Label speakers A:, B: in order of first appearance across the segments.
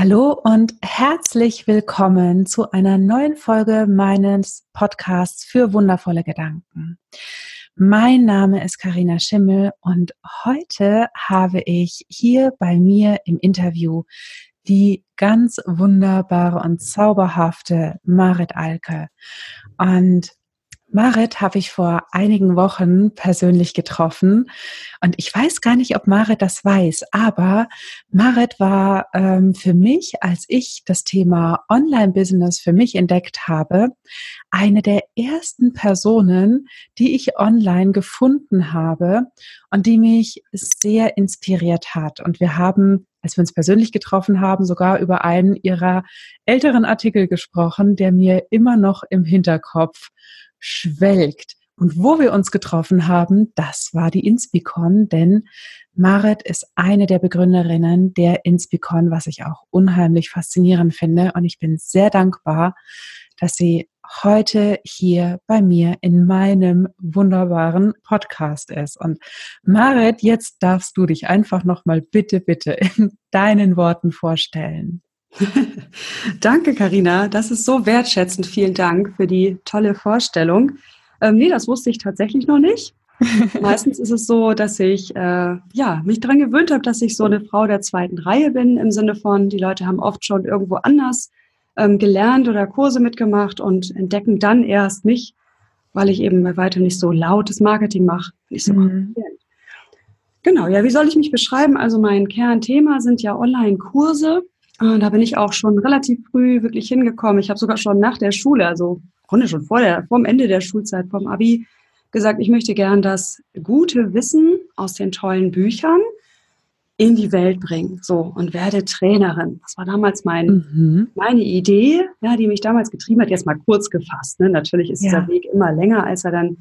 A: Hallo und herzlich willkommen zu einer neuen Folge meines Podcasts für wundervolle Gedanken. Mein Name ist Karina Schimmel und heute habe ich hier bei mir im Interview die ganz wunderbare und zauberhafte Marit Alke. Und Marit habe ich vor einigen Wochen persönlich getroffen und ich weiß gar nicht, ob Marit das weiß, aber Marit war ähm, für mich, als ich das Thema Online-Business für mich entdeckt habe, eine der ersten Personen, die ich online gefunden habe und die mich sehr inspiriert hat. Und wir haben als wir uns persönlich getroffen haben, sogar über einen ihrer älteren Artikel gesprochen, der mir immer noch im Hinterkopf schwelgt. Und wo wir uns getroffen haben, das war die Inspicon, denn Marit ist eine der Begründerinnen der Inspicon, was ich auch unheimlich faszinierend finde. Und ich bin sehr dankbar, dass sie heute hier bei mir in meinem wunderbaren Podcast ist. Und Marit, jetzt darfst du dich einfach nochmal bitte, bitte in deinen Worten vorstellen.
B: Danke, Karina. Das ist so wertschätzend. Vielen Dank für die tolle Vorstellung. Ähm, nee, das wusste ich tatsächlich noch nicht. Meistens ist es so, dass ich äh, ja, mich daran gewöhnt habe, dass ich so eine Frau der zweiten Reihe bin, im Sinne von, die Leute haben oft schon irgendwo anders ähm, gelernt oder Kurse mitgemacht und entdecken dann erst mich, weil ich eben bei weitem nicht so lautes Marketing mache. Nicht so mhm. Genau, ja, wie soll ich mich beschreiben? Also mein Kernthema sind ja Online-Kurse. Und da bin ich auch schon relativ früh wirklich hingekommen. Ich habe sogar schon nach der Schule, also Grunde schon vor der, vom Ende der Schulzeit, vom Abi, gesagt, ich möchte gern das gute Wissen aus den tollen Büchern in die Welt bringen. So, und werde Trainerin. Das war damals mein, mhm. meine Idee, ja, die mich damals getrieben hat. Jetzt mal kurz gefasst. Ne? Natürlich ist ja. dieser Weg immer länger, als er dann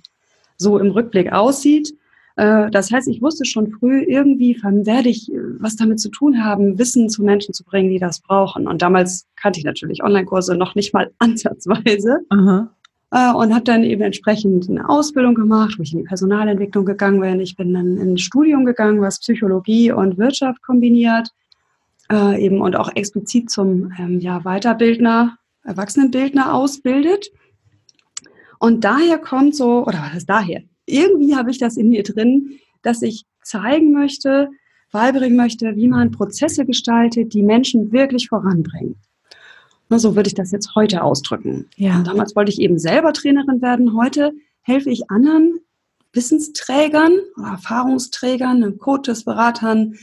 B: so im Rückblick aussieht. Äh, das heißt, ich wusste schon früh, irgendwie werde ich äh, was damit zu tun haben, Wissen zu Menschen zu bringen, die das brauchen. Und damals kannte ich natürlich Online-Kurse noch nicht mal ansatzweise. Aha. Äh, und habe dann eben entsprechend eine Ausbildung gemacht, wo ich in die Personalentwicklung gegangen bin. Ich bin dann in ein Studium gegangen, was Psychologie und Wirtschaft kombiniert. eben und auch explizit zum ähm, ja, Weiterbildner, Erwachsenenbildner ausbildet. Und daher kommt so, oder was ist daher? Irgendwie habe ich das in mir drin, dass ich zeigen möchte, beibringen möchte, wie man Prozesse gestaltet, die Menschen wirklich voranbringen. Na, so würde ich das jetzt heute ausdrücken. Ja. Und damals wollte ich eben selber Trainerin werden. Heute helfe ich anderen Wissensträgern oder Erfahrungsträgern, Coaches, Beratern,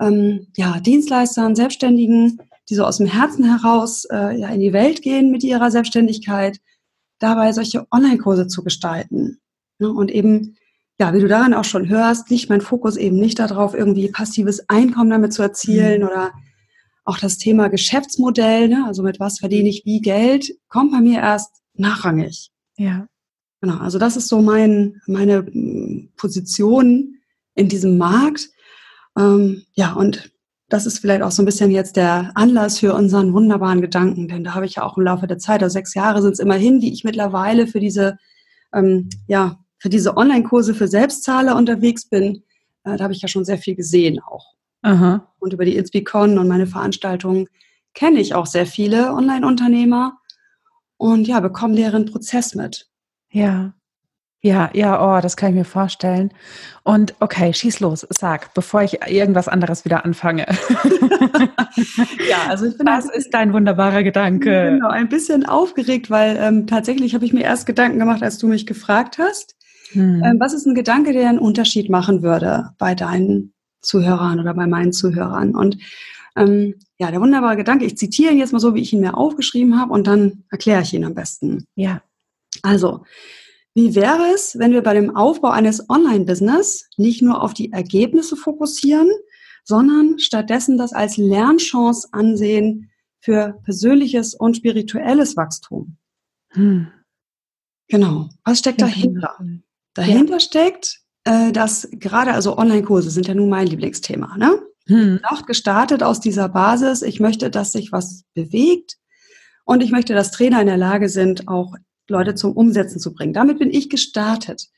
B: ähm, ja, Dienstleistern, Selbstständigen, die so aus dem Herzen heraus äh, ja, in die Welt gehen mit ihrer Selbstständigkeit, dabei solche Online-Kurse zu gestalten. Ne? Und eben, ja, wie du daran auch schon hörst, liegt mein Fokus eben nicht darauf, irgendwie passives Einkommen damit zu erzielen mhm. oder auch das Thema Geschäftsmodell, ne? also mit was verdiene ich wie Geld, kommt bei mir erst nachrangig. Ja. Genau, also das ist so mein, meine mm, Position in diesem Markt. Ähm, ja, und das ist vielleicht auch so ein bisschen jetzt der Anlass für unseren wunderbaren Gedanken, denn da habe ich ja auch im Laufe der Zeit, also sechs Jahre sind es immerhin, die ich mittlerweile für diese ähm, ja, für diese Online-Kurse für Selbstzahler unterwegs bin, äh, da habe ich ja schon sehr viel gesehen auch. Aha. Und über die Inspicon und meine Veranstaltungen kenne ich auch sehr viele Online-Unternehmer und ja, bekomme deren Prozess mit.
A: Ja. Ja, ja, oh, das kann ich mir vorstellen. Und okay, schieß los, sag, bevor ich irgendwas anderes wieder anfange.
B: ja, also ich bin das ist dein wunderbarer Gedanke. Genau, ein bisschen aufgeregt, weil ähm, tatsächlich habe ich mir erst Gedanken gemacht, als du mich gefragt hast. Hm. Ähm, was ist ein Gedanke, der einen Unterschied machen würde bei deinen Zuhörern oder bei meinen Zuhörern? Und ähm, ja, der wunderbare Gedanke, ich zitiere ihn jetzt mal so, wie ich ihn mir aufgeschrieben habe und dann erkläre ich ihn am besten. Ja. Also, wie wäre es, wenn wir bei dem Aufbau eines Online-Business nicht nur auf die Ergebnisse fokussieren, sondern stattdessen das als Lernchance ansehen für persönliches und spirituelles Wachstum? Hm. Genau. Was steckt dahinter? Dahinter ja. steckt, äh, dass gerade also Online-Kurse sind ja nun mein Lieblingsthema. Ne? Hm. Auch gestartet aus dieser Basis, ich möchte, dass sich was bewegt und ich möchte, dass Trainer in der Lage sind, auch Leute zum Umsetzen zu bringen. Damit bin ich gestartet.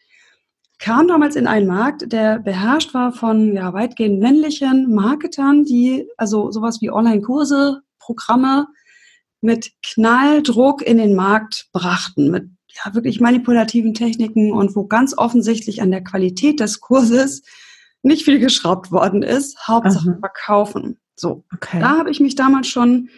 B: Kam damals in einen Markt, der beherrscht war von ja, weitgehend männlichen Marketern, die also sowas wie Online-Kurse Programme mit Knalldruck in den Markt brachten, mit ja, wirklich manipulativen Techniken und wo ganz offensichtlich an der Qualität des Kurses nicht viel geschraubt worden ist. Hauptsache Aha. verkaufen. So, okay. da habe ich mich damals schon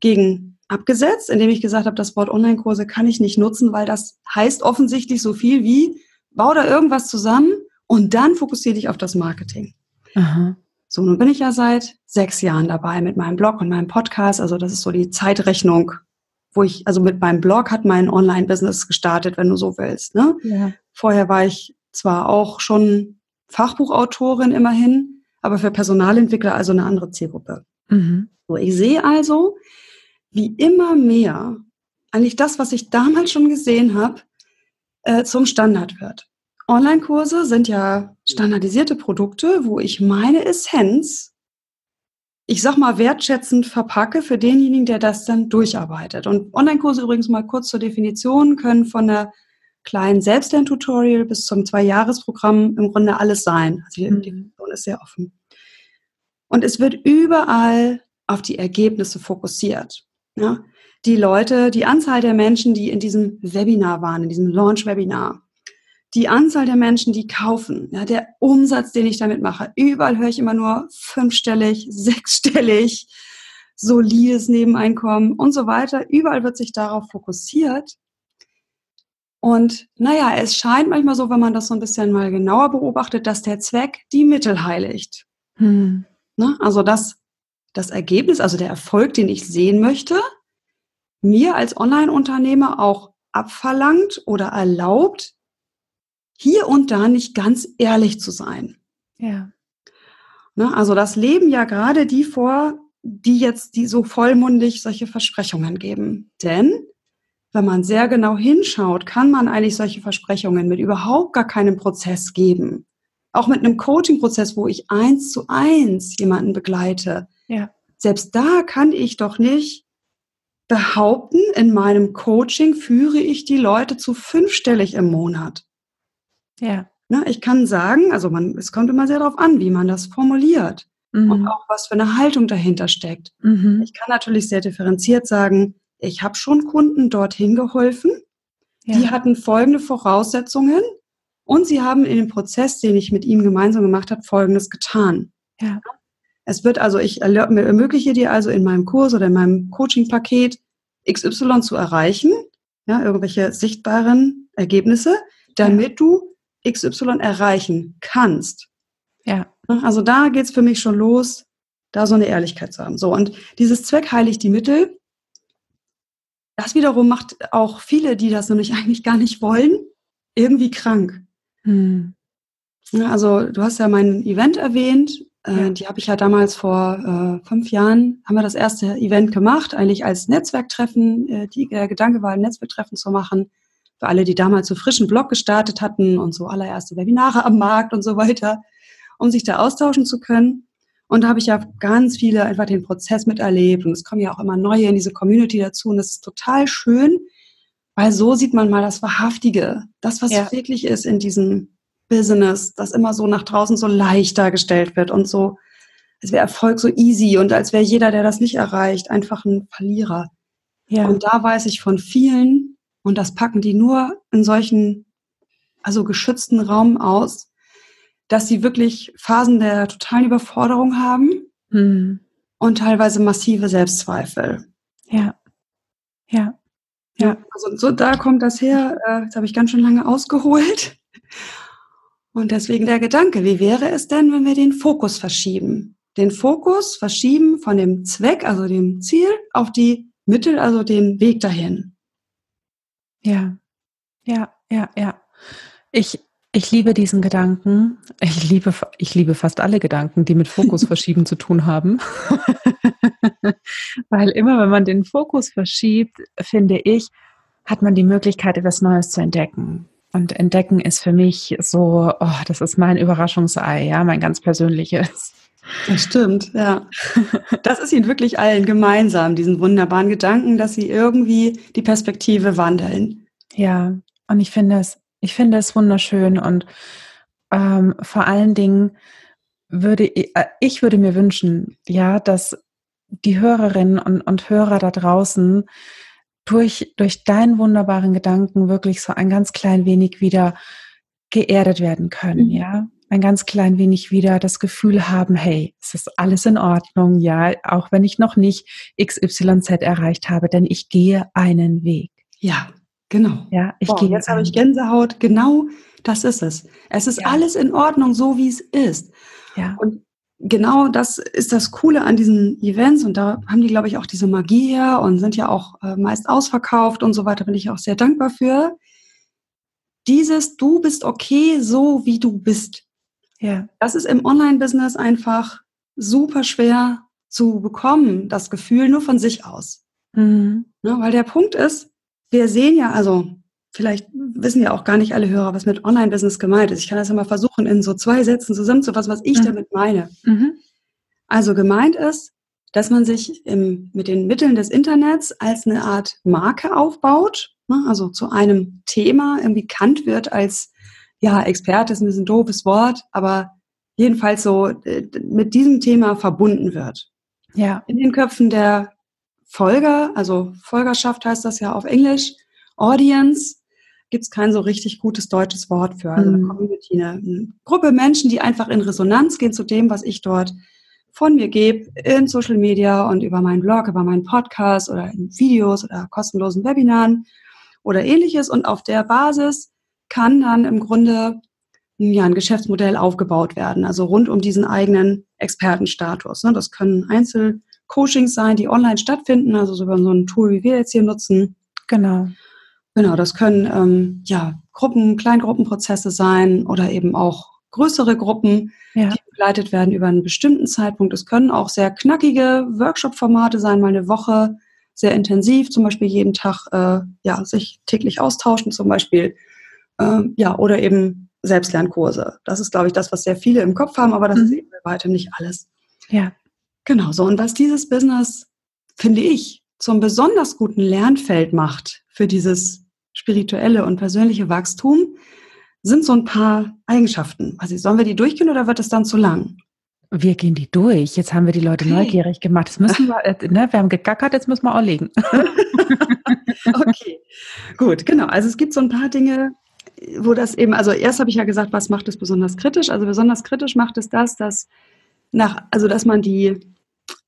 B: gegen abgesetzt, indem ich gesagt habe, das Wort Online-Kurse kann ich nicht nutzen, weil das heißt offensichtlich so viel wie, bau da irgendwas zusammen und dann fokussiere dich auf das Marketing. Aha. So, nun bin ich ja seit sechs Jahren dabei mit meinem Blog und meinem Podcast. Also das ist so die Zeitrechnung, wo ich, also mit meinem Blog hat mein Online-Business gestartet, wenn du so willst. Ne? Ja. Vorher war ich zwar auch schon Fachbuchautorin immerhin, aber für Personalentwickler also eine andere Zielgruppe. Mhm. So, ich sehe also, wie immer mehr eigentlich das, was ich damals schon gesehen habe, äh, zum Standard wird. Online-Kurse sind ja standardisierte Produkte, wo ich meine Essenz, ich sag mal, wertschätzend verpacke für denjenigen, der das dann durcharbeitet. Und Online-Kurse übrigens mal kurz zur Definition können von der kleinen Selbstlern-Tutorial bis zum Zwei-Jahres-Programm im Grunde alles sein. Also die mhm. Definition ist sehr offen. Und es wird überall auf die Ergebnisse fokussiert. Ja? Die Leute, die Anzahl der Menschen, die in diesem Webinar waren, in diesem Launch-Webinar, die Anzahl der Menschen, die kaufen, ja, der Umsatz, den ich damit mache, überall höre ich immer nur fünfstellig, sechsstellig, solides Nebeneinkommen und so weiter. Überall wird sich darauf fokussiert. Und naja, es scheint manchmal so, wenn man das so ein bisschen mal genauer beobachtet, dass der Zweck die Mittel heiligt. Hm. Ne? Also dass das Ergebnis, also der Erfolg, den ich sehen möchte, mir als Online-Unternehmer auch abverlangt oder erlaubt, hier und da nicht ganz ehrlich zu sein. Ja. Ne, also das leben ja gerade die vor, die jetzt die so vollmundig solche Versprechungen geben. Denn wenn man sehr genau hinschaut, kann man eigentlich solche Versprechungen mit überhaupt gar keinem Prozess geben. Auch mit einem Coaching-Prozess, wo ich eins zu eins jemanden begleite. Ja. Selbst da kann ich doch nicht behaupten, in meinem Coaching führe ich die Leute zu fünfstellig im Monat. Ja. Ne, ich kann sagen, also man, es kommt immer sehr darauf an, wie man das formuliert mhm. und auch was für eine Haltung dahinter steckt. Mhm. Ich kann natürlich sehr differenziert sagen, ich habe schon Kunden dorthin geholfen, ja. die hatten folgende Voraussetzungen und sie haben in dem Prozess, den ich mit ihm gemeinsam gemacht habe, folgendes getan. Ja. Es wird also, ich ermögliche dir also in meinem Kurs oder in meinem Coaching-Paket XY zu erreichen, ja, irgendwelche sichtbaren Ergebnisse, damit ja. du XY erreichen kannst. Ja. Also da geht es für mich schon los, da so eine Ehrlichkeit zu haben. So, und dieses Zweck heiligt die Mittel. Das wiederum macht auch viele, die das nämlich eigentlich gar nicht wollen, irgendwie krank. Hm. Also du hast ja mein Event erwähnt. Äh, ja. Die habe ich ja damals vor äh, fünf Jahren, haben wir das erste Event gemacht, eigentlich als Netzwerktreffen. Äh, die, der Gedanke war, ein Netzwerktreffen zu machen für alle, die damals so frischen Blog gestartet hatten und so allererste Webinare am Markt und so weiter, um sich da austauschen zu können. Und da habe ich ja ganz viele einfach den Prozess miterlebt und es kommen ja auch immer neue in diese Community dazu und das ist total schön, weil so sieht man mal das Wahrhaftige, das, was ja. wirklich ist in diesem Business, das immer so nach draußen so leicht dargestellt wird und so, als wäre Erfolg so easy und als wäre jeder, der das nicht erreicht, einfach ein Verlierer. Ja. Und da weiß ich von vielen, und das packen die nur in solchen, also geschützten Raum aus, dass sie wirklich Phasen der totalen Überforderung haben hm. und teilweise massive Selbstzweifel.
A: Ja. Ja.
B: Ja. Also so da kommt das her. Äh, jetzt habe ich ganz schön lange ausgeholt. Und deswegen der Gedanke, wie wäre es denn, wenn wir den Fokus verschieben? Den Fokus verschieben von dem Zweck, also dem Ziel, auf die Mittel, also den Weg dahin.
A: Ja, ja, ja, ja. Ich, ich liebe diesen Gedanken. Ich liebe, ich liebe fast alle Gedanken, die mit Fokus verschieben zu tun haben. Weil immer, wenn man den Fokus verschiebt, finde ich, hat man die Möglichkeit, etwas Neues zu entdecken. Und entdecken ist für mich so, oh, das ist mein Überraschungsei, ja, mein ganz persönliches.
B: Das stimmt, ja. Das ist ihnen wirklich allen gemeinsam, diesen wunderbaren Gedanken, dass sie irgendwie die Perspektive wandeln.
A: Ja, und ich finde es, ich finde es wunderschön und ähm, vor allen Dingen würde ich, äh, ich würde mir wünschen, ja, dass die Hörerinnen und, und Hörer da draußen durch, durch deinen wunderbaren Gedanken wirklich so ein ganz klein wenig wieder geerdet werden können, mhm. ja. Ein ganz klein wenig wieder das Gefühl haben, hey, es ist alles in Ordnung, ja, auch wenn ich noch nicht XYZ erreicht habe, denn ich gehe einen Weg.
B: Ja, genau.
A: Ja,
B: ich Boah, gehe jetzt habe ich Gänsehaut. Genau, das ist es. Es ist ja. alles in Ordnung, so wie es ist.
A: Ja.
B: Und genau das ist das Coole an diesen Events und da haben die, glaube ich, auch diese Magie her und sind ja auch äh, meist ausverkauft und so weiter, bin ich auch sehr dankbar für. Dieses, du bist okay, so wie du bist.
A: Ja.
B: Das ist im Online-Business einfach super schwer zu bekommen, das Gefühl nur von sich aus. Mhm. Ne, weil der Punkt ist, wir sehen ja, also vielleicht wissen ja auch gar nicht alle Hörer, was mit Online-Business gemeint ist. Ich kann das ja mal versuchen, in so zwei Sätzen zusammenzufassen, was ich mhm. damit meine. Mhm. Also gemeint ist, dass man sich im, mit den Mitteln des Internets als eine Art Marke aufbaut, ne? also zu einem Thema irgendwie bekannt wird als, ja, Experte ist ein bisschen doofes Wort, aber jedenfalls so äh, mit diesem Thema verbunden wird.
A: Ja.
B: In den Köpfen der Folger, also Folgerschaft heißt das ja auf Englisch, Audience, gibt es kein so richtig gutes deutsches Wort für. Also eine mhm. Community, eine, eine Gruppe Menschen, die einfach in Resonanz gehen zu dem, was ich dort von mir gebe, in Social Media und über meinen Blog, über meinen Podcast oder in Videos oder kostenlosen Webinaren oder ähnliches. Und auf der Basis kann dann im Grunde ja, ein Geschäftsmodell aufgebaut werden, also rund um diesen eigenen Expertenstatus. Ne? Das können Einzelcoachings sein, die online stattfinden, also so über so ein Tool, wie wir jetzt hier nutzen.
A: Genau.
B: Genau, das können ähm, ja Gruppen, Kleingruppenprozesse sein oder eben auch größere Gruppen, ja. die begleitet werden über einen bestimmten Zeitpunkt. Es können auch sehr knackige Workshop-Formate sein, mal eine Woche, sehr intensiv, zum Beispiel jeden Tag äh, ja sich täglich austauschen, zum Beispiel äh, ja oder eben Selbstlernkurse. Das ist, glaube ich, das, was sehr viele im Kopf haben, aber das mhm. ist eben bei weitem nicht alles.
A: Ja.
B: Genau so. Und was dieses Business, finde ich, zum besonders guten Lernfeld macht für dieses spirituelle und persönliche Wachstum sind so ein paar Eigenschaften. Also sollen wir die durchgehen oder wird es dann zu lang?
A: Wir gehen die durch. Jetzt haben wir die Leute okay. neugierig gemacht. Das müssen wir, ne, wir haben gegackert, jetzt müssen wir auch legen.
B: okay, gut, genau. Also es gibt so ein paar Dinge, wo das eben, also erst habe ich ja gesagt, was macht es besonders kritisch? Also besonders kritisch macht es das, dass nach, also dass man die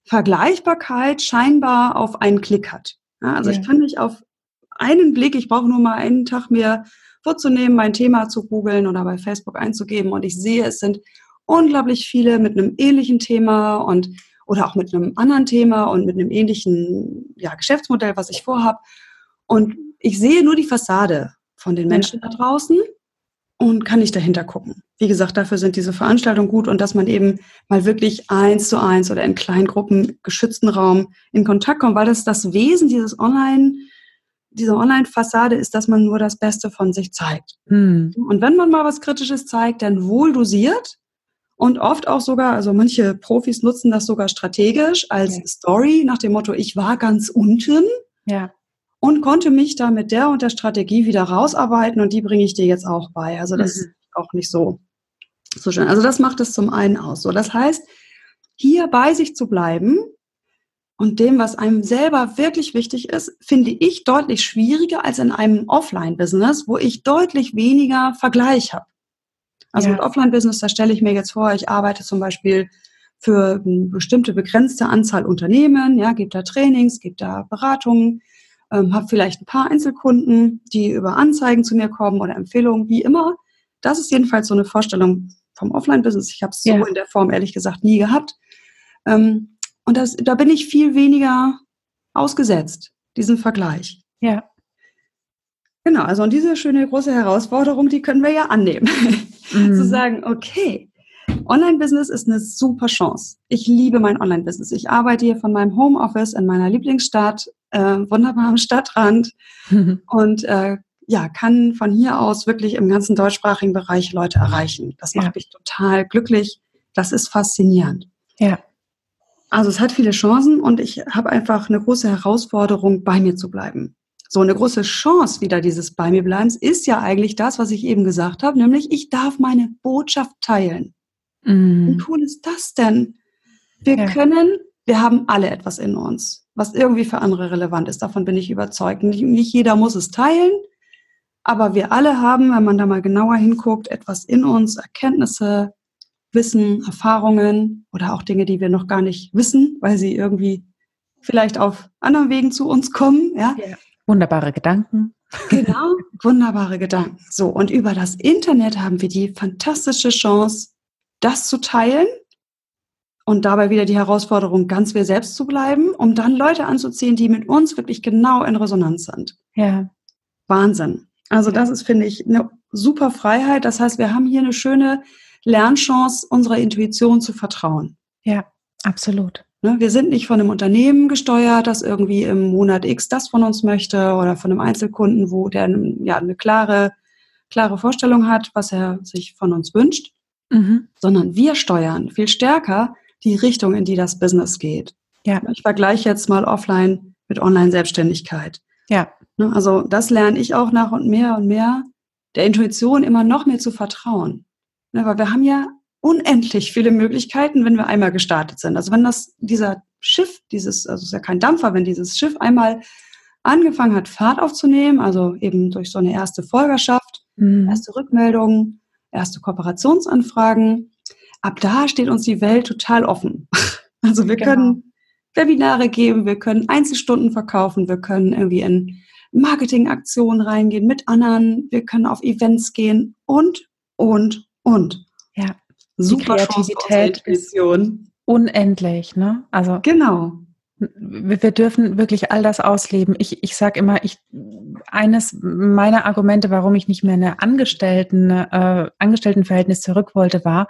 B: Vergleichbarkeit scheinbar auf einen Klick hat. Ja, also ja. ich kann mich auf einen Blick, ich brauche nur mal einen Tag mir vorzunehmen, mein Thema zu googeln oder bei Facebook einzugeben und ich sehe, es sind unglaublich viele mit einem ähnlichen Thema und oder auch mit einem anderen Thema und mit einem ähnlichen ja, Geschäftsmodell, was ich vorhabe. Und ich sehe nur die Fassade von den Menschen ja. da draußen und kann nicht dahinter gucken. Wie gesagt, dafür sind diese Veranstaltungen gut und dass man eben mal wirklich eins zu eins oder in kleinen Gruppen, geschützten Raum in Kontakt kommt, weil das das Wesen dieses Online- diese Online-Fassade ist, dass man nur das Beste von sich zeigt. Hm. Und wenn man mal was Kritisches zeigt, dann wohl dosiert und oft auch sogar, also manche Profis nutzen das sogar strategisch als ja. Story nach dem Motto, ich war ganz unten
A: ja.
B: Und konnte mich da mit der und der Strategie wieder rausarbeiten und die bringe ich dir jetzt auch bei. Also das mhm. ist auch nicht so, so schön. Also das macht es zum einen aus. So, das heißt, hier bei sich zu bleiben, und dem, was einem selber wirklich wichtig ist, finde ich deutlich schwieriger als in einem Offline-Business, wo ich deutlich weniger Vergleich habe. Also ja. mit Offline-Business, da stelle ich mir jetzt vor, ich arbeite zum Beispiel für eine bestimmte begrenzte Anzahl Unternehmen, ja, gebe da Trainings, gebe da Beratungen, ähm, habe vielleicht ein paar Einzelkunden, die über Anzeigen zu mir kommen oder Empfehlungen, wie immer. Das ist jedenfalls so eine Vorstellung vom Offline-Business. Ich habe es so ja. in der Form ehrlich gesagt nie gehabt. Ähm, und das, da bin ich viel weniger ausgesetzt, diesen Vergleich.
A: Ja.
B: Genau, also und diese schöne große Herausforderung, die können wir ja annehmen. Mhm. Zu sagen, okay, Online-Business ist eine super Chance. Ich liebe mein Online-Business. Ich arbeite hier von meinem Homeoffice in meiner Lieblingsstadt, äh, wunderbar am Stadtrand mhm. und äh, ja, kann von hier aus wirklich im ganzen deutschsprachigen Bereich Leute erreichen. Das macht ja. mich total glücklich. Das ist faszinierend.
A: Ja.
B: Also es hat viele Chancen und ich habe einfach eine große Herausforderung, bei mir zu bleiben. So eine große Chance wieder dieses bei mir bleibens ist ja eigentlich das, was ich eben gesagt habe, nämlich ich darf meine Botschaft teilen. Mm. Wie cool ist das denn? Wir ja. können wir haben alle etwas in uns, was irgendwie für andere relevant ist. Davon bin ich überzeugt. Nicht, nicht jeder muss es teilen, aber wir alle haben, wenn man da mal genauer hinguckt, etwas in uns, Erkenntnisse, Wissen, Erfahrungen oder auch Dinge, die wir noch gar nicht wissen, weil sie irgendwie vielleicht auf anderen Wegen zu uns kommen. Ja. ja.
A: Wunderbare Gedanken.
B: Genau, wunderbare Gedanken. So, und über das Internet haben wir die fantastische Chance, das zu teilen und dabei wieder die Herausforderung, ganz wir selbst zu bleiben, um dann Leute anzuziehen, die mit uns wirklich genau in Resonanz sind.
A: Ja.
B: Wahnsinn. Also das ist, finde ich, eine super Freiheit. Das heißt, wir haben hier eine schöne Lernchance, unserer Intuition zu vertrauen.
A: Ja, absolut.
B: Ne, wir sind nicht von einem Unternehmen gesteuert, das irgendwie im Monat X das von uns möchte oder von einem Einzelkunden, wo der ja eine klare, klare Vorstellung hat, was er sich von uns wünscht, mhm. sondern wir steuern viel stärker die Richtung, in die das Business geht. Ja. Ich vergleiche jetzt mal offline mit Online-Selbstständigkeit.
A: Ja.
B: Ne, also das lerne ich auch nach und mehr und mehr, der Intuition immer noch mehr zu vertrauen. Ne, weil wir haben ja unendlich viele Möglichkeiten, wenn wir einmal gestartet sind. Also wenn das, dieser Schiff, dieses, also es ist ja kein Dampfer, wenn dieses Schiff einmal angefangen hat, Fahrt aufzunehmen, also eben durch so eine erste Folgerschaft, mhm. erste Rückmeldungen, erste Kooperationsanfragen, ab da steht uns die Welt total offen. Also wir genau. können Webinare geben, wir können Einzelstunden verkaufen, wir können irgendwie in Marketingaktionen reingehen mit anderen, wir können auf Events gehen und, und, und.
A: Ja. Super die Kreativität ist unendlich, ne?
B: Also genau.
A: Wir, dürfen wirklich all das ausleben. Ich, ich sage immer, ich eines meiner Argumente, warum ich nicht mehr in eine Angestellten, äh, Angestelltenverhältnis zurück wollte, war,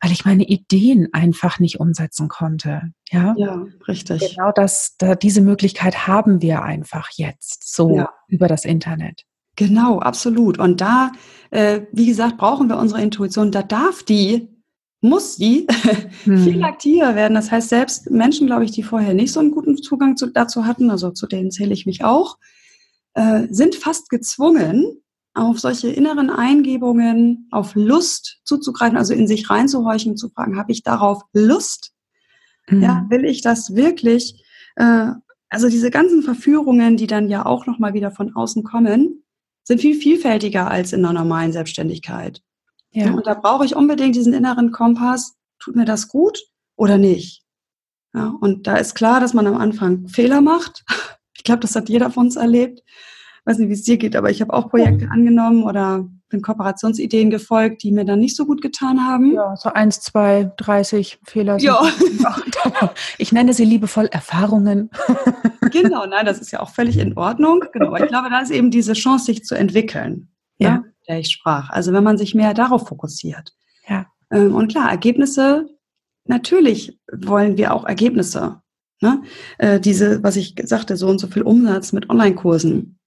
A: weil ich meine Ideen einfach nicht umsetzen konnte. Ja,
B: ja richtig.
A: Genau das, da, diese Möglichkeit haben wir einfach jetzt so ja. über das Internet.
B: Genau, absolut. Und da, äh, wie gesagt, brauchen wir unsere Intuition. Da darf die, muss die hm. viel aktiver werden. Das heißt, selbst Menschen, glaube ich, die vorher nicht so einen guten Zugang zu, dazu hatten, also zu denen zähle ich mich auch, äh, sind fast gezwungen, auf solche inneren Eingebungen, auf Lust zuzugreifen, also in sich reinzuhorchen, zu fragen, habe ich darauf Lust? Mhm. Ja, will ich das wirklich? Äh, also diese ganzen Verführungen, die dann ja auch nochmal wieder von außen kommen, sind viel vielfältiger als in einer normalen Selbstständigkeit. Ja. Und da brauche ich unbedingt diesen inneren Kompass. Tut mir das gut oder nicht? Ja, und da ist klar, dass man am Anfang Fehler macht. Ich glaube, das hat jeder von uns erlebt. Ich weiß nicht, wie es dir geht, aber ich habe auch Projekte angenommen oder bin Kooperationsideen gefolgt, die mir dann nicht so gut getan haben.
A: Ja, so eins, zwei, dreißig Fehler.
B: Ja.
A: Ich nenne sie liebevoll Erfahrungen.
B: Genau, nein, das ist ja auch völlig in Ordnung. Genau, aber ich glaube, da ist eben diese Chance, sich zu entwickeln, ja. ja der ich sprach. Also wenn man sich mehr darauf fokussiert.
A: Ja.
B: Ähm, und klar, Ergebnisse, natürlich wollen wir auch Ergebnisse. Ne? Äh, diese, was ich sagte, so und so viel Umsatz mit Online-Kursen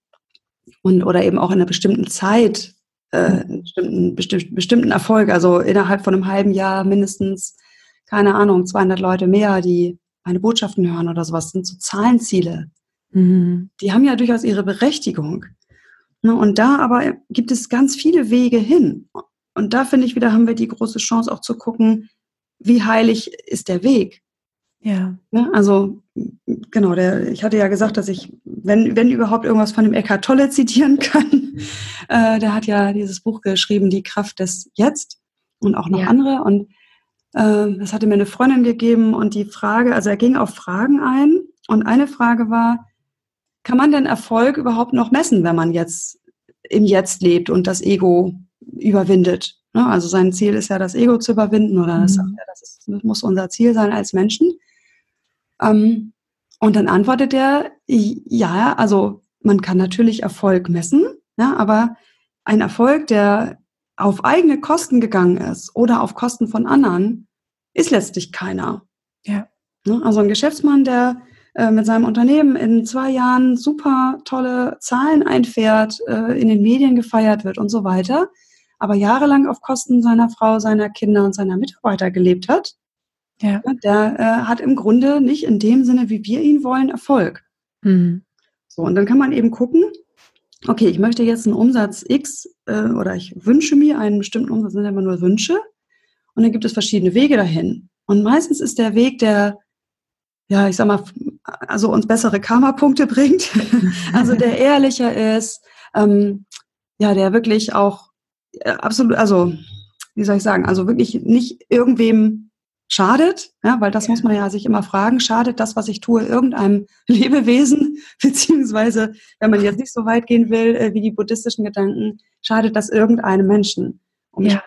B: und oder eben auch in einer bestimmten Zeit äh, einen bestimmten, bestimmten, bestimmten Erfolg, also innerhalb von einem halben Jahr mindestens, keine Ahnung, 200 Leute mehr, die meine Botschaften hören oder sowas, sind so Zahlenziele. Mhm. Die haben ja durchaus ihre Berechtigung. Ne, und da aber gibt es ganz viele Wege hin. Und da finde ich wieder, haben wir die große Chance auch zu gucken, wie heilig ist der Weg.
A: Ja.
B: Ne? Also, genau, der, ich hatte ja gesagt, dass ich, wenn, wenn überhaupt irgendwas von dem Eckhart Tolle zitieren kann, äh, der hat ja dieses Buch geschrieben, Die Kraft des Jetzt und auch noch ja. andere. Und äh, das hatte mir eine Freundin gegeben und die Frage, also er ging auf Fragen ein und eine Frage war, kann man denn Erfolg überhaupt noch messen, wenn man jetzt im Jetzt lebt und das Ego überwindet? Ne? Also sein Ziel ist ja, das Ego zu überwinden oder das, mhm. das, muss unser Ziel sein als Menschen. Ähm, und dann antwortet er, ja, also man kann natürlich Erfolg messen, ja, aber ein Erfolg, der auf eigene Kosten gegangen ist oder auf Kosten von anderen, ist letztlich keiner.
A: Ja.
B: Ne, also ein Geschäftsmann, der äh, mit seinem Unternehmen in zwei Jahren super tolle Zahlen einfährt, äh, in den Medien gefeiert wird und so weiter, aber jahrelang auf Kosten seiner Frau, seiner Kinder und seiner Mitarbeiter gelebt hat, ja. Der äh, hat im Grunde nicht in dem Sinne, wie wir ihn wollen, Erfolg. Mhm. So, und dann kann man eben gucken, okay, ich möchte jetzt einen Umsatz X äh, oder ich wünsche mir einen bestimmten Umsatz, sind immer nur Wünsche. Und dann gibt es verschiedene Wege dahin. Und meistens ist der Weg der ja, ich sag mal, also uns bessere Karma-Punkte bringt. also der ehrlicher ist, ähm, ja, der wirklich auch äh, absolut, also wie soll ich sagen, also wirklich nicht irgendwem schadet, ja, weil das ja. muss man ja sich immer fragen, schadet das, was ich tue, irgendeinem Lebewesen, beziehungsweise, wenn man jetzt nicht so weit gehen will, äh, wie die buddhistischen Gedanken, schadet das irgendeinem Menschen? Um ja.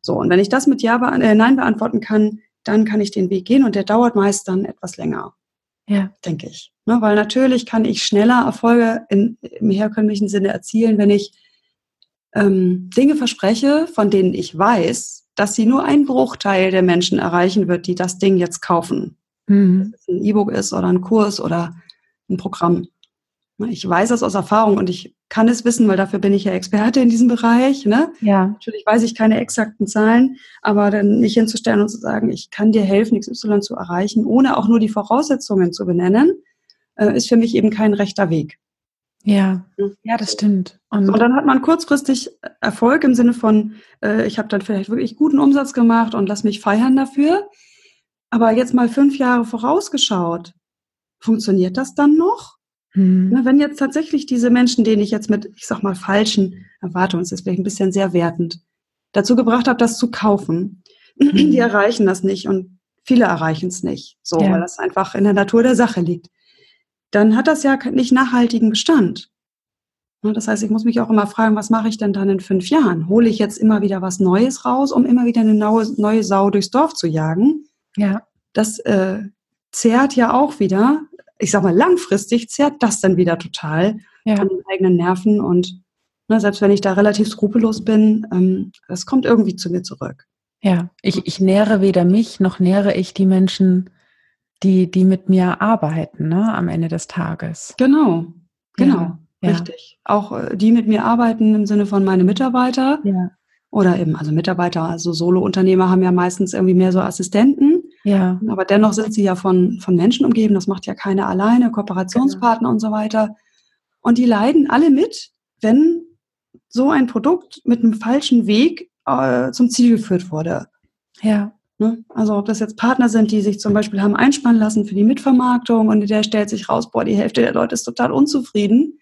B: So, und wenn ich das mit Ja, äh, Nein beantworten kann, dann kann ich den Weg gehen und der dauert meist dann etwas länger. Ja. Denke ich. Ne, weil natürlich kann ich schneller Erfolge in, im herkömmlichen Sinne erzielen, wenn ich ähm, Dinge verspreche, von denen ich weiß, dass sie nur ein Bruchteil der Menschen erreichen wird, die das Ding jetzt kaufen. Mhm. Ein E-Book ist oder ein Kurs oder ein Programm. Ne, ich weiß das aus Erfahrung und ich kann es wissen, weil dafür bin ich ja Experte in diesem Bereich. Ne? Ja. Natürlich weiß ich keine exakten Zahlen, aber dann mich hinzustellen und zu sagen, ich kann dir helfen, XY zu erreichen, ohne auch nur die Voraussetzungen zu benennen, äh, ist für mich eben kein rechter Weg.
A: Ja, ja, das stimmt.
B: Und, und dann hat man kurzfristig Erfolg im Sinne von, äh, ich habe dann vielleicht wirklich guten Umsatz gemacht und lass mich feiern dafür. Aber jetzt mal fünf Jahre vorausgeschaut, funktioniert das dann noch? Ne, wenn jetzt tatsächlich diese Menschen, denen ich jetzt mit, ich sag mal, falschen Erwartungen, das ist vielleicht ein bisschen sehr wertend, dazu gebracht habe, das zu kaufen, mhm. die erreichen das nicht und viele erreichen es nicht, so, ja. weil das einfach in der Natur der Sache liegt. Dann hat das ja nicht nachhaltigen Bestand. Ne, das heißt, ich muss mich auch immer fragen, was mache ich denn dann in fünf Jahren? Hole ich jetzt immer wieder was Neues raus, um immer wieder eine neue, neue Sau durchs Dorf zu jagen? Ja. Das äh, zehrt ja auch wieder ich sag mal, langfristig zehrt das dann wieder total ja. an den eigenen Nerven und ne, selbst wenn ich da relativ skrupellos bin, ähm, das kommt irgendwie zu mir zurück.
A: Ja, ich, ich nähere weder mich noch nähere ich die Menschen, die, die mit mir arbeiten, ne, am Ende des Tages.
B: Genau, genau, ja, richtig. Ja. Auch äh, die mit mir arbeiten im Sinne von meine Mitarbeiter. Ja. Oder eben, also Mitarbeiter, also Solo-Unternehmer haben ja meistens irgendwie mehr so Assistenten. Ja. Aber dennoch sind sie ja von, von Menschen umgeben. Das macht ja keiner alleine, Kooperationspartner genau. und so weiter. Und die leiden alle mit, wenn so ein Produkt mit einem falschen Weg äh, zum Ziel geführt wurde. Ja. Ne? Also ob das jetzt Partner sind, die sich zum Beispiel haben einspannen lassen für die Mitvermarktung und der stellt sich raus, boah, die Hälfte der Leute ist total unzufrieden.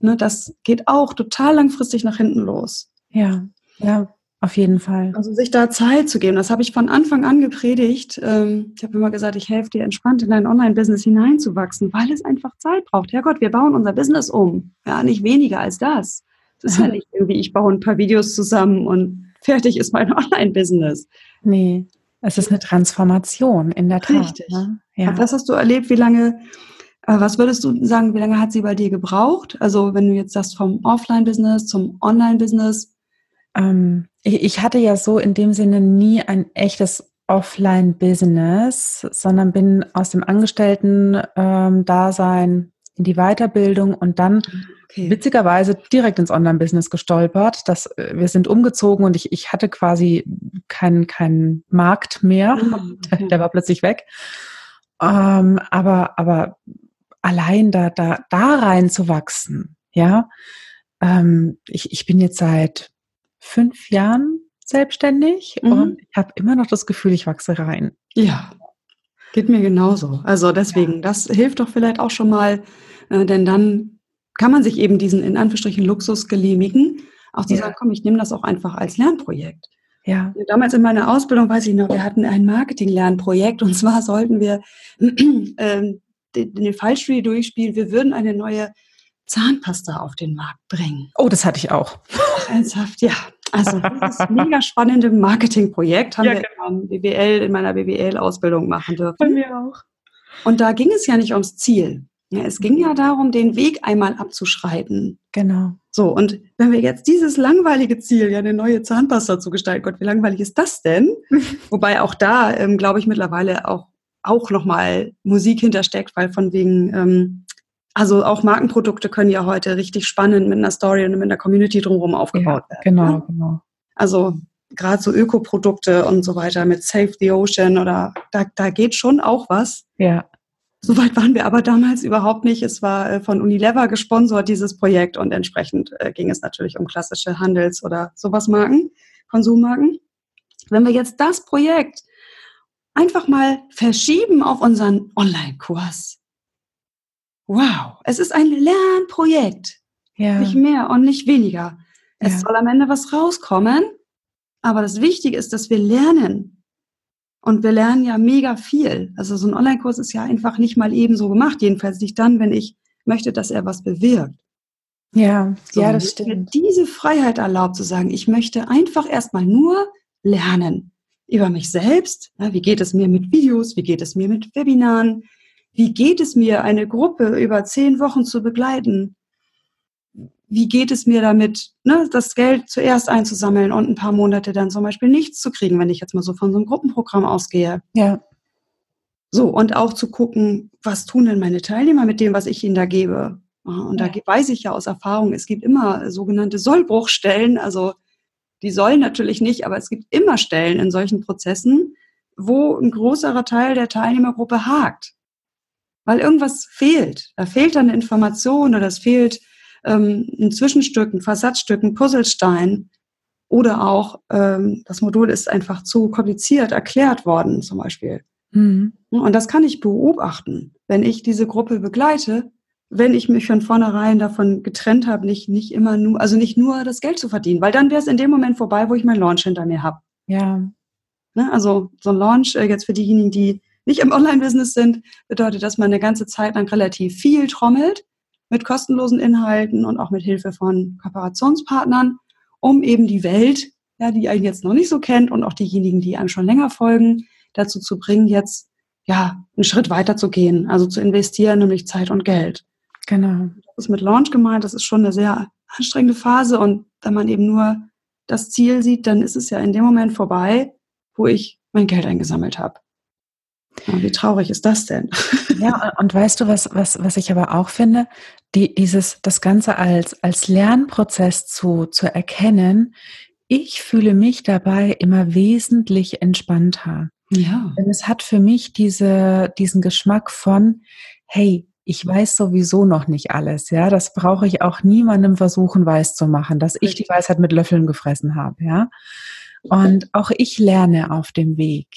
B: Ne? Das geht auch total langfristig nach hinten los.
A: Ja, ja. Auf jeden Fall.
B: Also sich da Zeit zu geben, das habe ich von Anfang an gepredigt. Ähm, ich habe immer gesagt, ich helfe dir entspannt in dein Online-Business hineinzuwachsen, weil es einfach Zeit braucht. Herrgott, wir bauen unser Business um. Ja, nicht weniger als das. Das ist ja nicht irgendwie, ich baue ein paar Videos zusammen und fertig ist mein Online-Business.
A: Nee, es ist eine Transformation in der Tat.
B: Richtig. Ne? Ja. Was hast du erlebt? Wie lange, äh, was würdest du sagen, wie lange hat sie bei dir gebraucht? Also wenn du jetzt sagst vom Offline-Business zum Online-Business,
A: ähm, ich, ich hatte ja so in dem Sinne nie ein echtes Offline-Business, sondern bin aus dem Angestellten-Dasein in die Weiterbildung und dann okay. witzigerweise direkt ins Online-Business gestolpert. Das, äh, wir sind umgezogen und ich, ich hatte quasi keinen keinen Markt mehr. Mhm. Der, der, war plötzlich weg. Ähm, aber, aber allein da, da, da reinzuwachsen, ja. Ähm, ich, ich bin jetzt seit fünf Jahren selbstständig mhm. und ich habe immer noch das Gefühl, ich wachse rein.
B: Ja, geht mir genauso. Also deswegen, ja. das hilft doch vielleicht auch schon mal, äh, denn dann kann man sich eben diesen in Anführungsstrichen Luxus genehmigen, auch zu ja. sagen, komm, ich nehme das auch einfach als Lernprojekt. Ja. Damals in meiner Ausbildung, weiß ich noch, wir hatten ein Marketing-Lernprojekt und zwar sollten wir äh, den, Fallstudie durchspielen. Wir würden eine neue Zahnpasta auf den Markt bringen.
A: Oh, das hatte ich auch.
B: Ach, ernsthaft, ja. Also dieses mega spannende Marketingprojekt haben ja, wir genau. in, BWL, in meiner BWL-Ausbildung machen dürfen. Bei mir auch. Und da ging es ja nicht ums Ziel. Ja, es ging ja darum, den Weg einmal abzuschreiten. Genau. So, und wenn wir jetzt dieses langweilige Ziel, ja, eine neue Zahnpasta zu gestalten, Gott, wie langweilig ist das denn? Wobei auch da, ähm, glaube ich, mittlerweile auch, auch nochmal Musik hintersteckt, weil von wegen, ähm, also auch Markenprodukte können ja heute richtig spannend mit einer Story und mit einer Community drumherum aufgebaut ja, werden. Genau, ja? genau. Also gerade so Ökoprodukte und so weiter mit Save the Ocean oder da, da geht schon auch was. Ja. Soweit waren wir aber damals überhaupt nicht. Es war äh, von Unilever gesponsert, dieses Projekt, und entsprechend äh, ging es natürlich um klassische Handels- oder sowas Marken, Konsummarken. Wenn wir jetzt das Projekt einfach mal verschieben auf unseren Online-Kurs. Wow, es ist ein Lernprojekt. Ja. Nicht mehr und nicht weniger. Es ja. soll am Ende was rauskommen. Aber das Wichtige ist, dass wir lernen. Und wir lernen ja mega viel. Also so ein Online-Kurs ist ja einfach nicht mal ebenso gemacht. Jedenfalls nicht dann, wenn ich möchte, dass er was bewirkt.
A: Ja, so, ja, das stimmt. Mir
B: diese Freiheit erlaubt zu sagen, ich möchte einfach erstmal nur lernen über mich selbst. Ja, wie geht es mir mit Videos? Wie geht es mir mit Webinaren? Wie geht es mir, eine Gruppe über zehn Wochen zu begleiten? Wie geht es mir damit, ne, das Geld zuerst einzusammeln und ein paar Monate dann zum Beispiel nichts zu kriegen, wenn ich jetzt mal so von so einem Gruppenprogramm ausgehe?
A: Ja.
B: So, und auch zu gucken, was tun denn meine Teilnehmer mit dem, was ich ihnen da gebe? Und da weiß ich ja aus Erfahrung, es gibt immer sogenannte Sollbruchstellen. Also die sollen natürlich nicht, aber es gibt immer Stellen in solchen Prozessen, wo ein größerer Teil der Teilnehmergruppe hakt. Weil irgendwas fehlt. Da fehlt dann eine Information oder es fehlt ähm, ein Zwischenstück, ein Versatzstück, ein Puzzlestein. Oder auch ähm, das Modul ist einfach zu kompliziert erklärt worden, zum Beispiel. Mhm. Und das kann ich beobachten. Wenn ich diese Gruppe begleite, wenn ich mich von vornherein davon getrennt habe, nicht, nicht immer nur, also nicht nur das Geld zu verdienen, weil dann wäre es in dem Moment vorbei, wo ich meinen Launch hinter mir habe.
A: Ja.
B: Ne? Also so ein Launch, äh, jetzt für diejenigen, die nicht im Online-Business sind, bedeutet, dass man eine ganze Zeit lang relativ viel trommelt mit kostenlosen Inhalten und auch mit Hilfe von Kooperationspartnern, um eben die Welt, ja, die einen jetzt noch nicht so kennt und auch diejenigen, die einem schon länger folgen, dazu zu bringen, jetzt ja einen Schritt weiter zu gehen, also zu investieren, nämlich Zeit und Geld.
A: Genau.
B: Das ist mit Launch gemeint, das ist schon eine sehr anstrengende Phase und wenn man eben nur das Ziel sieht, dann ist es ja in dem Moment vorbei, wo ich mein Geld eingesammelt habe. Wie traurig ist das denn?
A: Ja, und weißt du, was, was, was ich aber auch finde? Die, dieses, das Ganze als, als Lernprozess zu, zu erkennen, ich fühle mich dabei immer wesentlich entspannter.
B: Ja.
A: Denn es hat für mich diese, diesen Geschmack von, hey, ich weiß sowieso noch nicht alles, ja. Das brauche ich auch niemandem versuchen, weiß zu machen, dass ich die Weisheit mit Löffeln gefressen habe, ja. Und auch ich lerne auf dem Weg.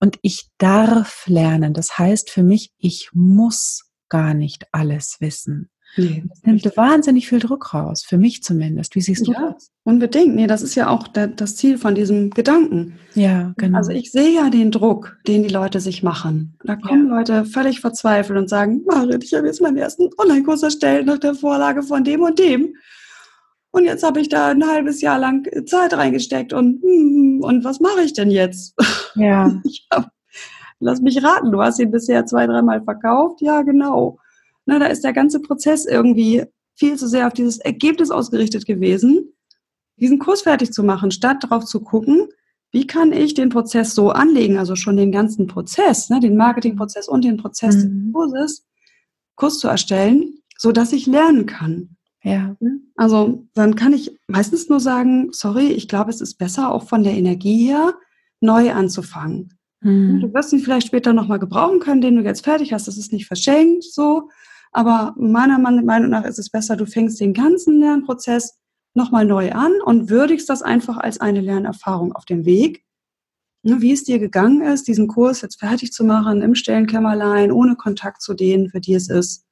A: Und ich darf lernen. Das heißt für mich, ich muss gar nicht alles wissen. Nee, das nimmt wahnsinnig viel Druck raus, für mich zumindest. Wie siehst du
B: ja,
A: das?
B: Unbedingt. Nee, das ist ja auch der, das Ziel von diesem Gedanken.
A: Ja, genau.
B: Also ich sehe ja den Druck, den die Leute sich machen. Da kommen ja. Leute völlig verzweifelt und sagen, Marit, ich habe jetzt meinen ersten Online-Kurs erstellt nach der Vorlage von dem und dem. Und jetzt habe ich da ein halbes Jahr lang Zeit reingesteckt und, hm, und was mache ich denn jetzt?
A: Ja.
B: Hab, lass mich raten, du hast ihn bisher zwei, dreimal verkauft. Ja, genau. Na, da ist der ganze Prozess irgendwie viel zu sehr auf dieses Ergebnis ausgerichtet gewesen, diesen Kurs fertig zu machen, statt darauf zu gucken, wie kann ich den Prozess so anlegen, also schon den ganzen Prozess, ne, den Marketingprozess und den Prozess mhm. des Kurses, Kurs zu erstellen, so dass ich lernen kann.
A: Ja.
B: Also dann kann ich meistens nur sagen, sorry, ich glaube, es ist besser, auch von der Energie her neu anzufangen. Mhm. Du wirst ihn vielleicht später nochmal gebrauchen können, den du jetzt fertig hast. Das ist nicht verschenkt so. Aber meiner Meinung nach ist es besser, du fängst den ganzen Lernprozess nochmal neu an und würdigst das einfach als eine Lernerfahrung auf dem Weg. Ne, wie es dir gegangen ist, diesen Kurs jetzt fertig zu machen, im Stellenkämmerlein, ohne Kontakt zu denen, für die es ist,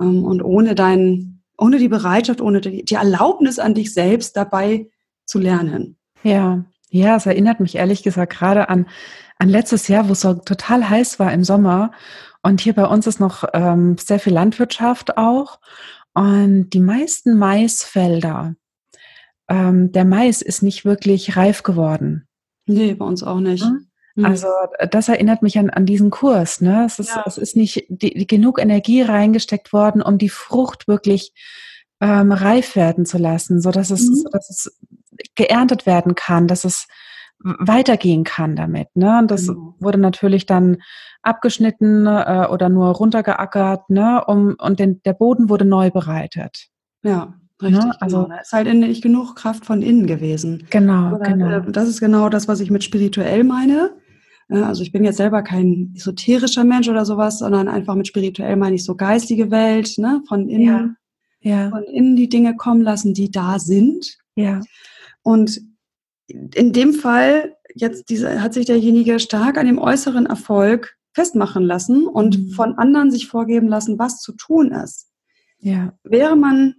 B: ähm, und ohne dein, ohne die Bereitschaft, ohne die, die Erlaubnis an dich selbst dabei zu lernen.
A: Ja, ja, es erinnert mich ehrlich gesagt gerade an, an letztes Jahr, wo es so total heiß war im Sommer und hier bei uns ist noch ähm, sehr viel Landwirtschaft auch. Und die meisten Maisfelder, ähm, der Mais ist nicht wirklich reif geworden.
B: Nee, bei uns auch nicht.
A: Mhm. Also das erinnert mich an, an diesen Kurs. Ne? Es, ist, ja. es ist nicht die, die genug Energie reingesteckt worden, um die Frucht wirklich ähm, reif werden zu lassen, so dass es, mhm. so dass es geerntet werden kann, dass es weitergehen kann damit. Ne? Und das mhm. wurde natürlich dann abgeschnitten äh, oder nur runtergeackert, ne? Um, und den, der Boden wurde neu bereitet.
B: Ja, ne? richtig. Ne? Also genau. ist halt nicht genug Kraft von innen gewesen.
A: Genau, oder, genau.
B: Äh, das ist genau das, was ich mit spirituell meine. Äh, also ich bin jetzt selber kein esoterischer Mensch oder sowas, sondern einfach mit spirituell meine ich so geistige Welt, ne? Von innen, ja. Ja. von innen die Dinge kommen lassen, die da sind.
A: Ja.
B: Und in dem Fall jetzt diese, hat sich derjenige stark an dem äußeren Erfolg festmachen lassen und mhm. von anderen sich vorgeben lassen, was zu tun ist. Ja. Wäre man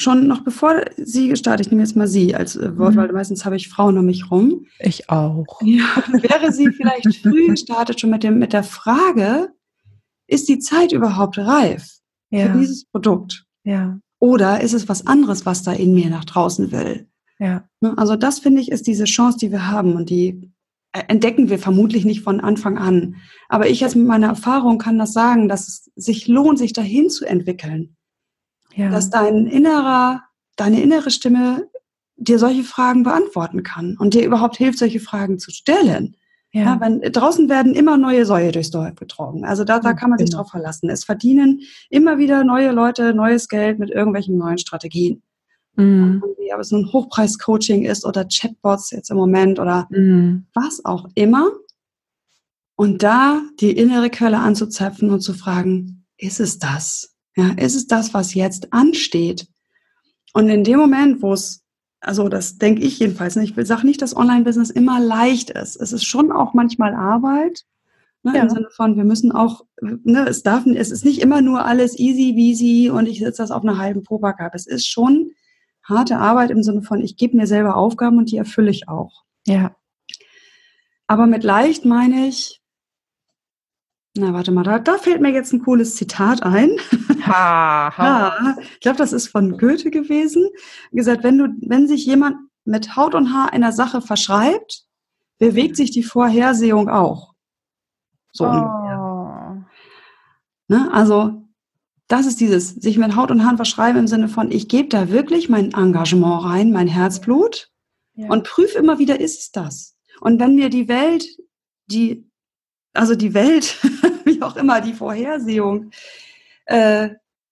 B: schon noch bevor sie gestartet, ich nehme jetzt mal sie als äh, Wort, mhm. weil meistens habe ich Frauen um mich rum.
A: Ich auch.
B: Ja, wäre sie vielleicht früh gestartet schon mit, dem, mit der Frage, ist die Zeit überhaupt reif ja. für dieses Produkt? Ja. Oder ist es was anderes, was da in mir nach draußen will? Ja. Ne, also das finde ich ist diese Chance, die wir haben und die äh, entdecken wir vermutlich nicht von Anfang an. Aber ich jetzt mit meiner Erfahrung kann das sagen, dass es sich lohnt, sich dahin zu entwickeln. Ja. Dass dein innerer, deine innere Stimme dir solche Fragen beantworten kann und dir überhaupt hilft, solche Fragen zu stellen. Ja. ja wenn, draußen werden immer neue Säue durchs Dorf getragen. Also da, da kann man sich genau. drauf verlassen. Es verdienen immer wieder neue Leute neues Geld mit irgendwelchen neuen Strategien. Mhm. Ob es ein Hochpreis-Coaching ist oder Chatbots jetzt im Moment oder mhm. was auch immer. Und da die innere Quelle anzuzapfen und zu fragen, ist es das? Ja, ist es das, was jetzt ansteht? Und in dem Moment, wo es, also das denke ich jedenfalls nicht, ich sage nicht, dass Online-Business immer leicht ist. Es ist schon auch manchmal Arbeit. Ne, ja. Im Sinne von, wir müssen auch, ne, es darf, es ist nicht immer nur alles easy, easy und ich sitze das auf einer halben Probackup. Es ist schon harte Arbeit im Sinne von, ich gebe mir selber Aufgaben und die erfülle ich auch. Ja. Aber mit leicht meine ich, na, warte mal, da, da fällt mir jetzt ein cooles Zitat ein. Ha, ha. ich glaube, das ist von Goethe gewesen. Gesagt, wenn du, wenn sich jemand mit Haut und Haar einer Sache verschreibt, bewegt sich die Vorhersehung auch. So oh. ungefähr. Ne? Also das ist dieses, sich mit Haut und Haaren verschreiben im Sinne von, ich gebe da wirklich mein Engagement rein, mein Herzblut ja. und prüfe immer wieder, ist es das? Und wenn mir die Welt, die, also die Welt, wie auch immer, die Vorhersehung, äh,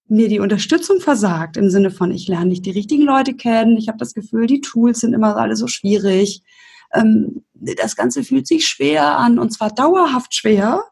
B: mir die Unterstützung versagt, im Sinne von, ich lerne nicht die richtigen Leute kennen, ich habe das Gefühl, die Tools sind immer alle so schwierig, ähm, das Ganze fühlt sich schwer an und zwar dauerhaft schwer,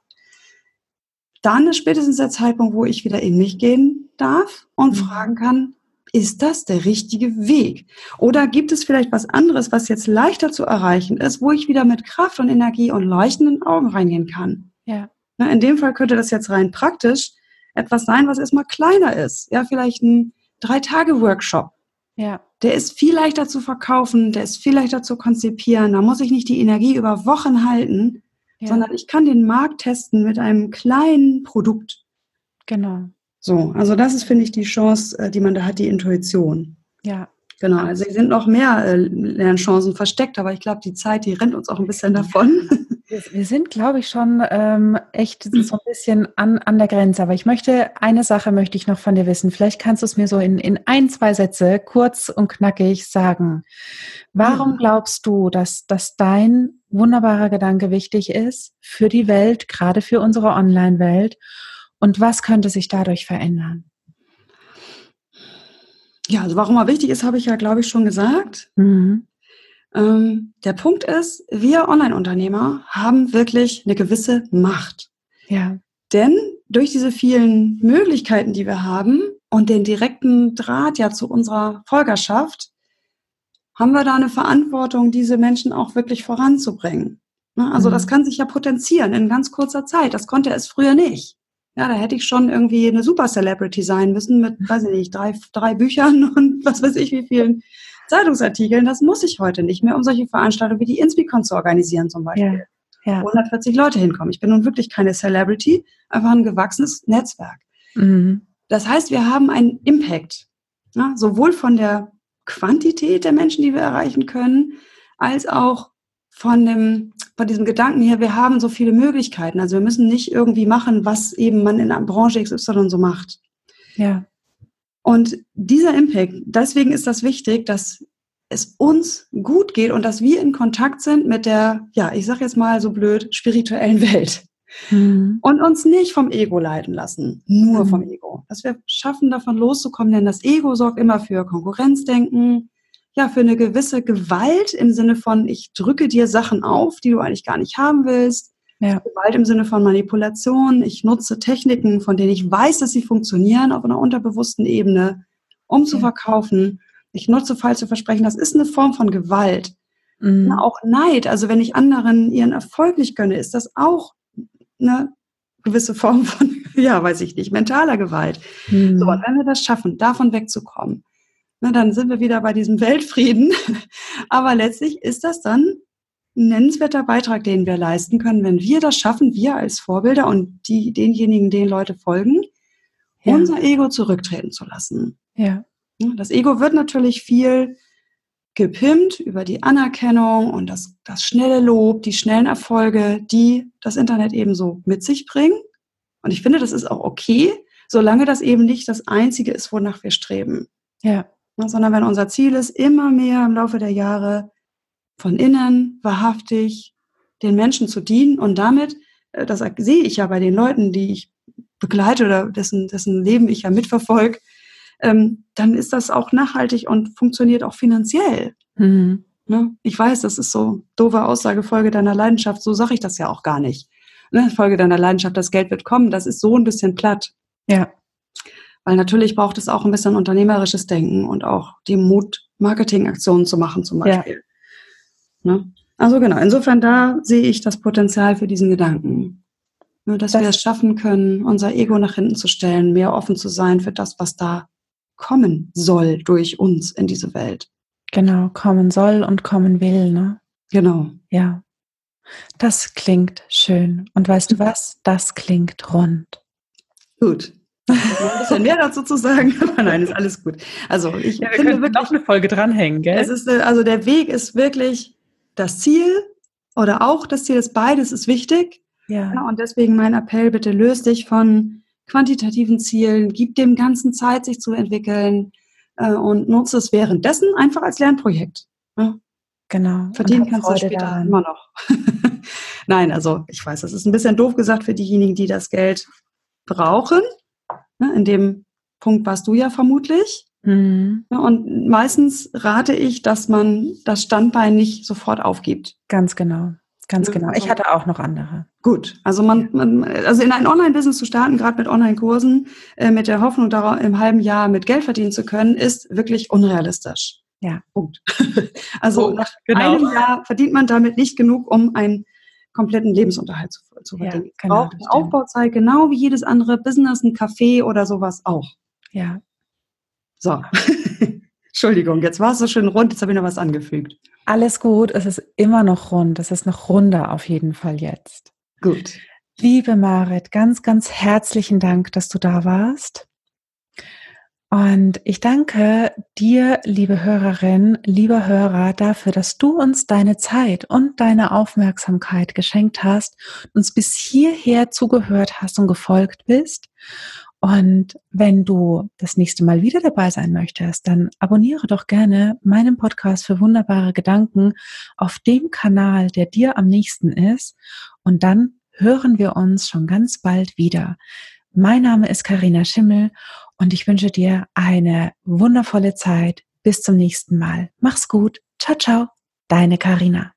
B: dann ist spätestens der Zeitpunkt, wo ich wieder in mich gehen darf und mhm. fragen kann, ist das der richtige Weg? Oder gibt es vielleicht was anderes, was jetzt leichter zu erreichen ist, wo ich wieder mit Kraft und Energie und leuchtenden Augen reingehen kann? Ja. Na, in dem Fall könnte das jetzt rein praktisch etwas sein, was erstmal kleiner ist. Ja, vielleicht ein Drei-Tage-Workshop. Ja. Der ist viel leichter zu verkaufen, der ist viel leichter zu konzipieren. Da muss ich nicht die Energie über Wochen halten, ja. sondern ich kann den Markt testen mit einem kleinen Produkt. Genau. So, also das ist, finde ich, die Chance, äh, die man da hat, die Intuition. Ja. Genau, also es sind noch mehr äh, Lernchancen versteckt, aber ich glaube, die Zeit, die rennt uns auch ein bisschen davon.
A: Wir sind, glaube ich, schon ähm, echt so ein bisschen an, an der Grenze. Aber ich möchte, eine Sache möchte ich noch von dir wissen. Vielleicht kannst du es mir so in, in ein, zwei Sätze kurz und knackig sagen. Warum glaubst du, dass, dass dein wunderbarer Gedanke wichtig ist für die Welt, gerade für unsere Online-Welt? Und was könnte sich dadurch verändern?
B: Ja, also warum er wichtig ist, habe ich ja, glaube ich, schon gesagt. Mhm. Ähm, der Punkt ist, wir Online-Unternehmer haben wirklich eine gewisse Macht. Ja. Denn durch diese vielen Möglichkeiten, die wir haben und den direkten Draht ja zu unserer Folgerschaft, haben wir da eine Verantwortung, diese Menschen auch wirklich voranzubringen. Ne? Also mhm. das kann sich ja potenzieren in ganz kurzer Zeit. Das konnte es früher nicht. Ja, da hätte ich schon irgendwie eine Super Celebrity sein müssen mit, weiß ich nicht, drei, drei Büchern und was weiß ich wie vielen Zeitungsartikeln. Das muss ich heute nicht mehr, um solche Veranstaltungen wie die Inspicon zu organisieren zum Beispiel. Ja, ja. 140 Leute hinkommen. Ich bin nun wirklich keine Celebrity, einfach ein gewachsenes Netzwerk. Mhm. Das heißt, wir haben einen Impact. Ja, sowohl von der Quantität der Menschen, die wir erreichen können, als auch von dem, von diesem Gedanken hier, wir haben so viele Möglichkeiten. Also wir müssen nicht irgendwie machen, was eben man in einer Branche XY so macht. Ja. Und dieser Impact, deswegen ist das wichtig, dass es uns gut geht und dass wir in Kontakt sind mit der, ja, ich sag jetzt mal so blöd, spirituellen Welt. Mhm. Und uns nicht vom Ego leiten lassen, nur mhm. vom Ego. Dass wir schaffen, davon loszukommen, denn das Ego sorgt immer für Konkurrenzdenken, ja, für eine gewisse Gewalt im Sinne von, ich drücke dir Sachen auf, die du eigentlich gar nicht haben willst. Ja. Gewalt im Sinne von Manipulation. Ich nutze Techniken, von denen ich weiß, dass sie funktionieren auf einer unterbewussten Ebene, um zu ja. verkaufen. Ich nutze falsche Versprechen. Das ist eine Form von Gewalt. Mhm. auch Neid, also wenn ich anderen ihren Erfolg nicht gönne, ist das auch eine gewisse Form von, ja, weiß ich nicht, mentaler Gewalt. Mhm. So, und wenn wir das schaffen, davon wegzukommen, na, dann sind wir wieder bei diesem Weltfrieden. Aber letztlich ist das dann ein nennenswerter Beitrag, den wir leisten können, wenn wir das schaffen, wir als Vorbilder und die, denjenigen, denen Leute folgen, ja. unser Ego zurücktreten zu lassen.
A: Ja.
B: Das Ego wird natürlich viel gepimpt über die Anerkennung und das, das schnelle Lob, die schnellen Erfolge, die das Internet ebenso mit sich bringen. Und ich finde, das ist auch okay, solange das eben nicht das Einzige ist, wonach wir streben.
A: Ja.
B: Sondern wenn unser Ziel ist, immer mehr im Laufe der Jahre von innen, wahrhaftig, den Menschen zu dienen und damit, äh, das sehe ich ja bei den Leuten, die ich begleite oder dessen, dessen Leben ich ja mitverfolge, ähm, dann ist das auch nachhaltig und funktioniert auch finanziell. Mhm. Ne? Ich weiß, das ist so doofe Aussage, Folge deiner Leidenschaft, so sage ich das ja auch gar nicht. Ne? Folge deiner Leidenschaft, das Geld wird kommen, das ist so ein bisschen platt.
A: Ja.
B: Weil natürlich braucht es auch ein bisschen unternehmerisches Denken und auch die Mut, Marketingaktionen zu machen zum Beispiel. Ja. Ne? Also genau, insofern da sehe ich das Potenzial für diesen Gedanken. Nur, dass das wir es schaffen können, unser Ego nach hinten zu stellen, mehr offen zu sein für das, was da kommen soll durch uns in diese Welt.
A: Genau, kommen soll und kommen will, ne?
B: Genau.
A: Ja. Das klingt schön. Und weißt du was? Das klingt rund.
B: Gut. Ein bisschen mehr dazu zu sagen, aber nein, ist alles gut. Also ich ja,
A: finde wirklich noch eine Folge dranhängen, gell?
B: Es ist also der Weg ist wirklich das Ziel oder auch das Ziel ist beides ist wichtig.
A: Ja. ja.
B: Und deswegen mein Appell: Bitte löst dich von quantitativen Zielen, gib dem Ganzen Zeit, sich zu entwickeln äh, und nutze es währenddessen einfach als Lernprojekt.
A: Ja. Genau.
B: Verdienen kannst du später daran. immer noch. Nein, also ich weiß, das ist ein bisschen doof gesagt für diejenigen, die das Geld brauchen. Ne, in dem Punkt warst du ja vermutlich. Mhm. Und meistens rate ich, dass man das Standbein nicht sofort aufgibt.
A: Ganz genau. Ganz genau. Ich hatte auch noch andere.
B: Gut, also man, man also in ein Online-Business zu starten, gerade mit Online-Kursen, äh, mit der Hoffnung, darauf im halben Jahr mit Geld verdienen zu können, ist wirklich unrealistisch.
A: Ja.
B: Punkt. also Punkt, nach genau. einem Jahr verdient man damit nicht genug, um einen kompletten Lebensunterhalt zu, zu verdienen. Ja, genau, braucht eine Aufbauzeit, genau wie jedes andere Business, ein Café oder sowas auch.
A: Ja.
B: So. Entschuldigung, jetzt war es so schön rund, jetzt habe ich noch was angefügt.
A: Alles gut, es ist immer noch rund, es ist noch runder auf jeden Fall jetzt.
B: Gut.
A: Liebe Marit, ganz, ganz herzlichen Dank, dass du da warst. Und ich danke dir, liebe Hörerin, lieber Hörer, dafür, dass du uns deine Zeit und deine Aufmerksamkeit geschenkt hast, uns bis hierher zugehört hast und gefolgt bist. Und wenn du das nächste Mal wieder dabei sein möchtest, dann abonniere doch gerne meinen Podcast für wunderbare Gedanken auf dem Kanal, der dir am nächsten ist. Und dann hören wir uns schon ganz bald wieder. Mein Name ist Karina Schimmel und ich wünsche dir eine wundervolle Zeit. Bis zum nächsten Mal. Mach's gut. Ciao, ciao. Deine Karina.